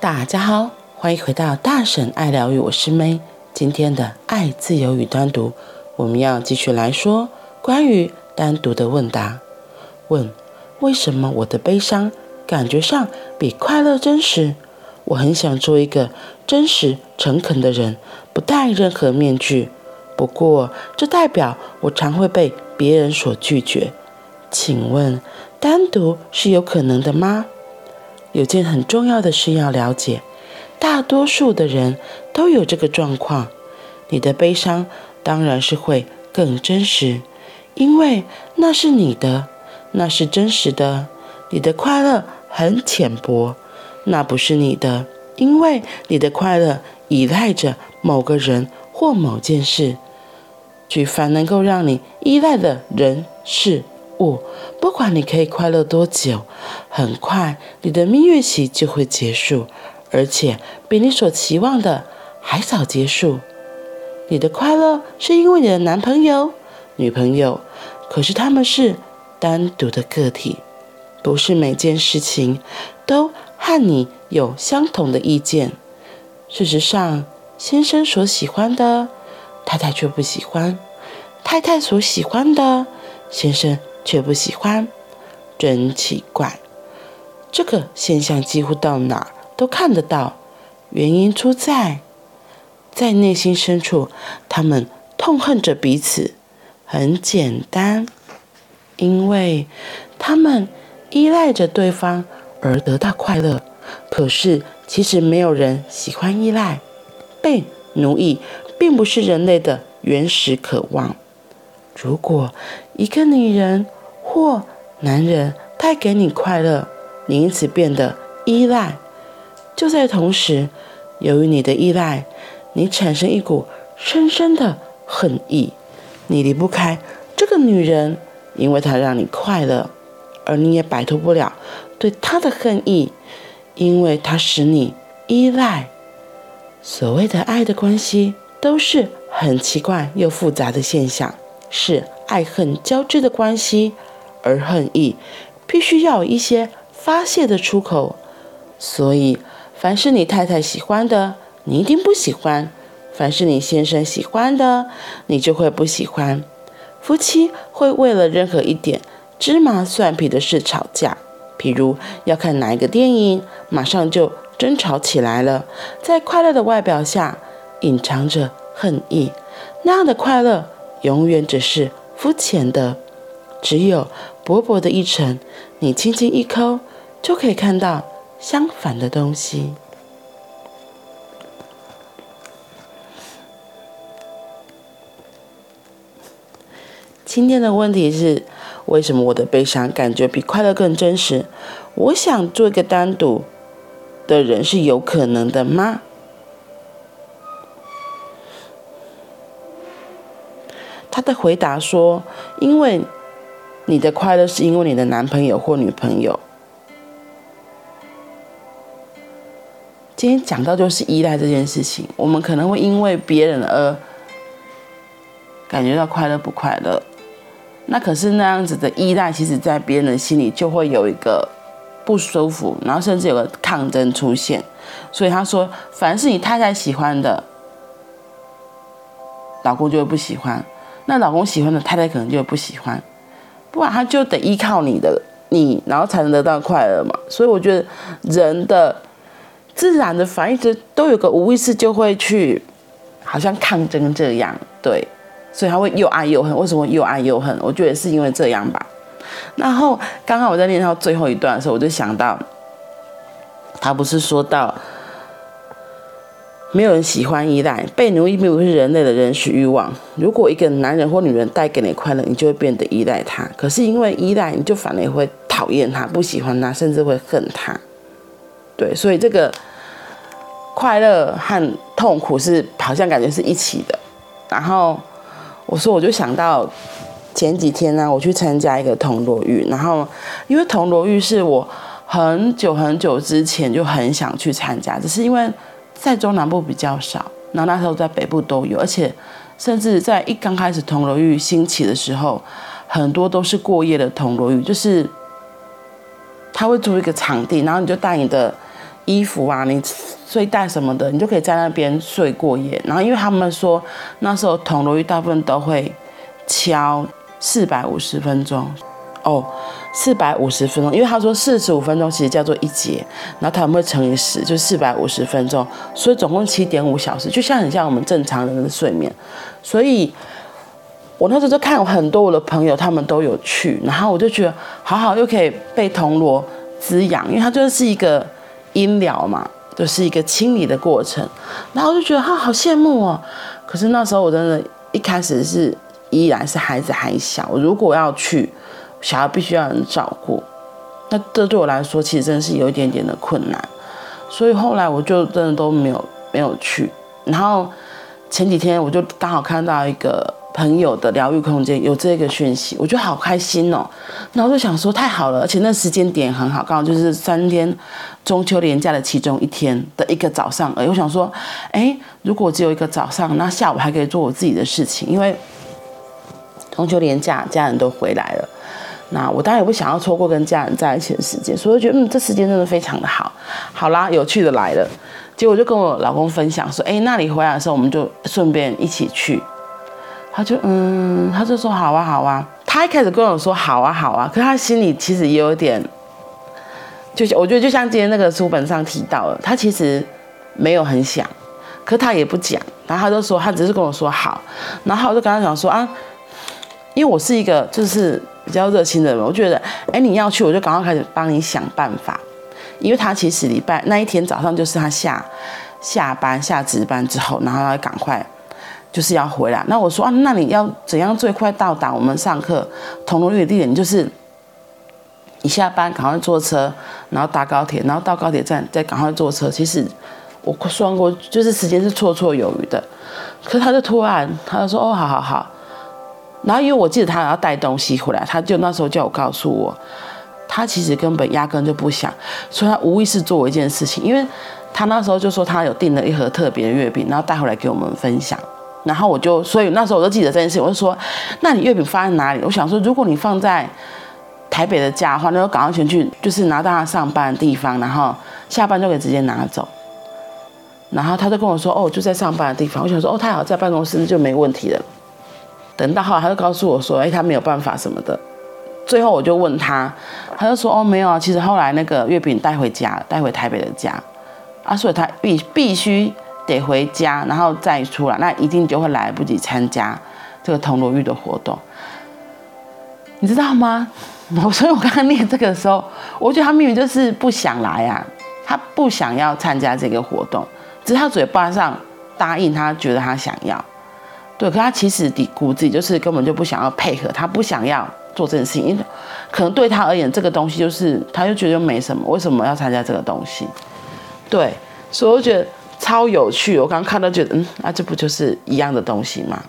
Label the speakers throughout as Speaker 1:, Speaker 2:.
Speaker 1: 大家好，欢迎回到大婶爱疗愈，我是 May。今天的爱、自由与单独，我们要继续来说关于单独的问答。问：为什么我的悲伤感觉上比快乐真实？我很想做一个真实、诚恳的人，不戴任何面具。不过，这代表我常会被别人所拒绝。请问，单独是有可能的吗？有件很重要的事要了解，大多数的人都有这个状况。你的悲伤当然是会更真实，因为那是你的，那是真实的。你的快乐很浅薄，那不是你的，因为你的快乐依赖着某个人或某件事。举凡能够让你依赖的人事。物，不管你可以快乐多久，很快你的蜜月期就会结束，而且比你所期望的还早结束。你的快乐是因为你的男朋友、女朋友，可是他们是单独的个体，不是每件事情都和你有相同的意见。事实上，先生所喜欢的，太太却不喜欢；太太所喜欢的，先生。却不喜欢，真奇怪。这个现象几乎到哪儿都看得到。原因出在，在内心深处，他们痛恨着彼此。很简单，因为他们依赖着对方而得到快乐。可是，其实没有人喜欢依赖。被奴役并不是人类的原始渴望。如果一个女人，或男人带给你快乐，你因此变得依赖。就在同时，由于你的依赖，你产生一股深深的恨意。你离不开这个女人，因为她让你快乐，而你也摆脱不了对她的恨意，因为她使你依赖。所谓的爱的关系，都是很奇怪又复杂的现象，是爱恨交织的关系。而恨意必须要有一些发泄的出口，所以凡是你太太喜欢的，你一定不喜欢；凡是你先生喜欢的，你就会不喜欢。夫妻会为了任何一点芝麻蒜皮的事吵架，譬如要看哪一个电影，马上就争吵起来了。在快乐的外表下，隐藏着恨意，那样的快乐永远只是肤浅的。只有薄薄的一层，你轻轻一抠，就可以看到相反的东西。今天的问题是：为什么我的悲伤感觉比快乐更真实？我想做一个单独的人是有可能的吗？他的回答说：因为。你的快乐是因为你的男朋友或女朋友。今天讲到就是依赖这件事情，我们可能会因为别人而感觉到快乐不快乐。那可是那样子的依赖，其实在别人的心里就会有一个不舒服，然后甚至有个抗争出现。所以他说，凡是你太太喜欢的，老公就会不喜欢；那老公喜欢的，太太可能就会不喜欢。不然他就得依靠你的你，然后才能得到快乐嘛。所以我觉得人的自然的反应，都有个无意识就会去，好像抗争这样，对。所以他会又爱又恨。为什么又爱又恨？我觉得是因为这样吧。然后刚刚我在念到最后一段的时候，我就想到，他不是说到。没有人喜欢依赖，被奴役并不是人类的原始欲望。如果一个男人或女人带给你快乐，你就会变得依赖他。可是因为依赖，你就反而会讨厌他、不喜欢他，甚至会恨他。对，所以这个快乐和痛苦是好像感觉是一起的。然后我说，我就想到前几天呢，我去参加一个铜锣浴，然后因为铜锣浴是我很久很久之前就很想去参加，只是因为。在中南部比较少，然后那时候在北部都有，而且甚至在一刚开始铜锣浴兴起的时候，很多都是过夜的铜锣浴，就是他会租一个场地，然后你就带你的衣服啊，你睡袋什么的，你就可以在那边睡过夜。然后因为他们说那时候铜锣浴大部分都会敲四百五十分钟。哦，四百五十分钟，因为他说四十五分钟其实叫做一节，然后他们会乘以十，就四百五十分钟，所以总共七点五小时，就像很像我们正常人的睡眠。所以，我那时候就看很多我的朋友，他们都有去，然后我就觉得好好，又可以被铜锣滋养，因为它就是一个音疗嘛，就是一个清理的过程。然后我就觉得哈，好羡慕哦。可是那时候我真的，一开始是依然是孩子还小，如果要去。小孩必须要人照顾，那这对我来说其实真的是有一点点的困难，所以后来我就真的都没有没有去。然后前几天我就刚好看到一个朋友的疗愈空间有这个讯息，我觉得好开心哦。然后就想说太好了，而且那时间点很好，刚好就是三天中秋连假的其中一天的一个早上而。我想说，哎，如果只有一个早上，那下午还可以做我自己的事情，因为中秋连假家人都回来了。那我当然也不想要错过跟家人在一起的时间，所以我觉得嗯，这时间真的非常的好。好啦，有趣的来了，结果就跟我老公分享说，哎，那你回来的时候我们就顺便一起去。他就嗯，他就说好啊好啊。他一开始跟我说好啊好啊，可是他心里其实也有点，就我觉得就像今天那个书本上提到了，他其实没有很想，可他也不讲，然后他就说他只是跟我说好，然后我就跟他讲说啊，因为我是一个就是。比较热心的人，我觉得，哎，你要去，我就赶快开始帮你想办法。因为他其实礼拜那一天早上就是他下下班下值班之后，然后要赶快就是要回来。那我说啊，那你要怎样最快到达我们上课铜锣浴的地点？就是一下班赶快坐车，然后搭高铁，然后到高铁站再赶快坐车。其实我算过，就是时间是绰绰有余的。可是他就突然他就说，哦，好好好。然后因为我记得他要带东西回来，他就那时候叫我告诉我，他其实根本压根就不想，所以他无意识做一件事情，因为他那时候就说他有订了一盒特别的月饼，然后带回来给我们分享。然后我就，所以那时候我就记得这件事，我就说，那你月饼放在哪里？我想说，如果你放在台北的家的话，那就赶快先去，就是拿到他上班的地方，然后下班就可以直接拿走。然后他就跟我说，哦，就在上班的地方。我想说，哦，太好，在办公室就没问题了。等到后来，他就告诉我说：“哎，他没有办法什么的。”最后我就问他，他就说：“哦，没有啊，其实后来那个月饼带回家，带回台北的家啊，所以他必必须得回家，然后再出来，那一定就会来不及参加这个铜锣浴的活动，你知道吗？我 所以我刚刚念这个的时候，我觉得他明明就是不想来啊，他不想要参加这个活动，只是他嘴巴上答应，他觉得他想要。”对，可他其实底骨子里就是根本就不想要配合，他不想要做这件事情，因为可能对他而言，这个东西就是他就觉得没什么，为什么要参加这个东西？对，所以我觉得超有趣。我刚刚看到觉得，嗯，那、啊、这不就是一样的东西吗？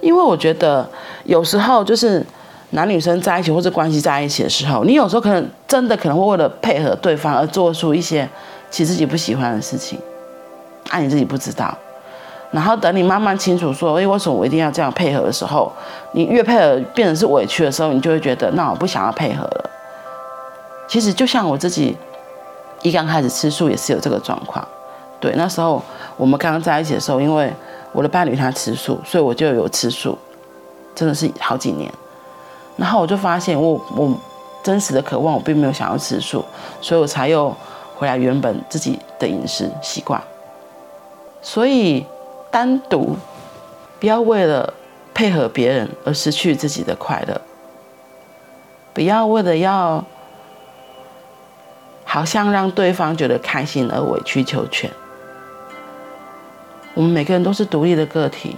Speaker 1: 因为我觉得有时候就是男女生在一起或者关系在一起的时候，你有时候可能真的可能会为了配合对方而做出一些其实自己不喜欢的事情，啊，你自己不知道。然后等你慢慢清楚说，哎，为什么我一定要这样配合的时候，你越配合变成是委屈的时候，你就会觉得，那我不想要配合了。其实就像我自己一刚开始吃素也是有这个状况。对，那时候我们刚刚在一起的时候，因为我的伴侣他吃素，所以我就有吃素，真的是好几年。然后我就发现我，我我真实的渴望，我并没有想要吃素，所以我才又回来原本自己的饮食习惯。所以。单独，不要为了配合别人而失去自己的快乐。不要为了要好像让对方觉得开心而委曲求全。我们每个人都是独立的个体，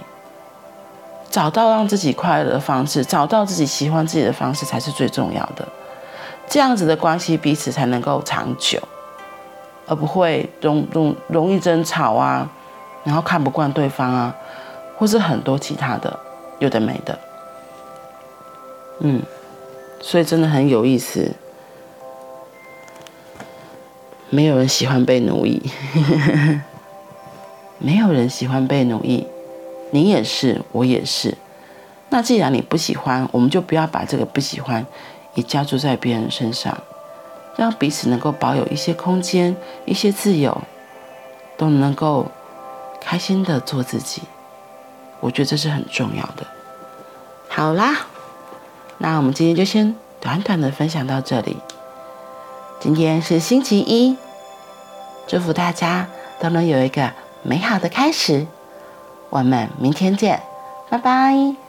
Speaker 1: 找到让自己快乐的方式，找到自己喜欢自己的方式才是最重要的。这样子的关系彼此才能够长久，而不会容容容易争吵啊。然后看不惯对方啊，或是很多其他的有的没的，嗯，所以真的很有意思。没有人喜欢被奴役，没有人喜欢被奴役，你也是，我也是。那既然你不喜欢，我们就不要把这个不喜欢也加注在别人身上，让彼此能够保有一些空间、一些自由，都能够开心的做自己。我觉得这是很重要的。好啦，那我们今天就先短短的分享到这里。今天是星期一，祝福大家都能有一个美好的开始。我们明天见，拜拜。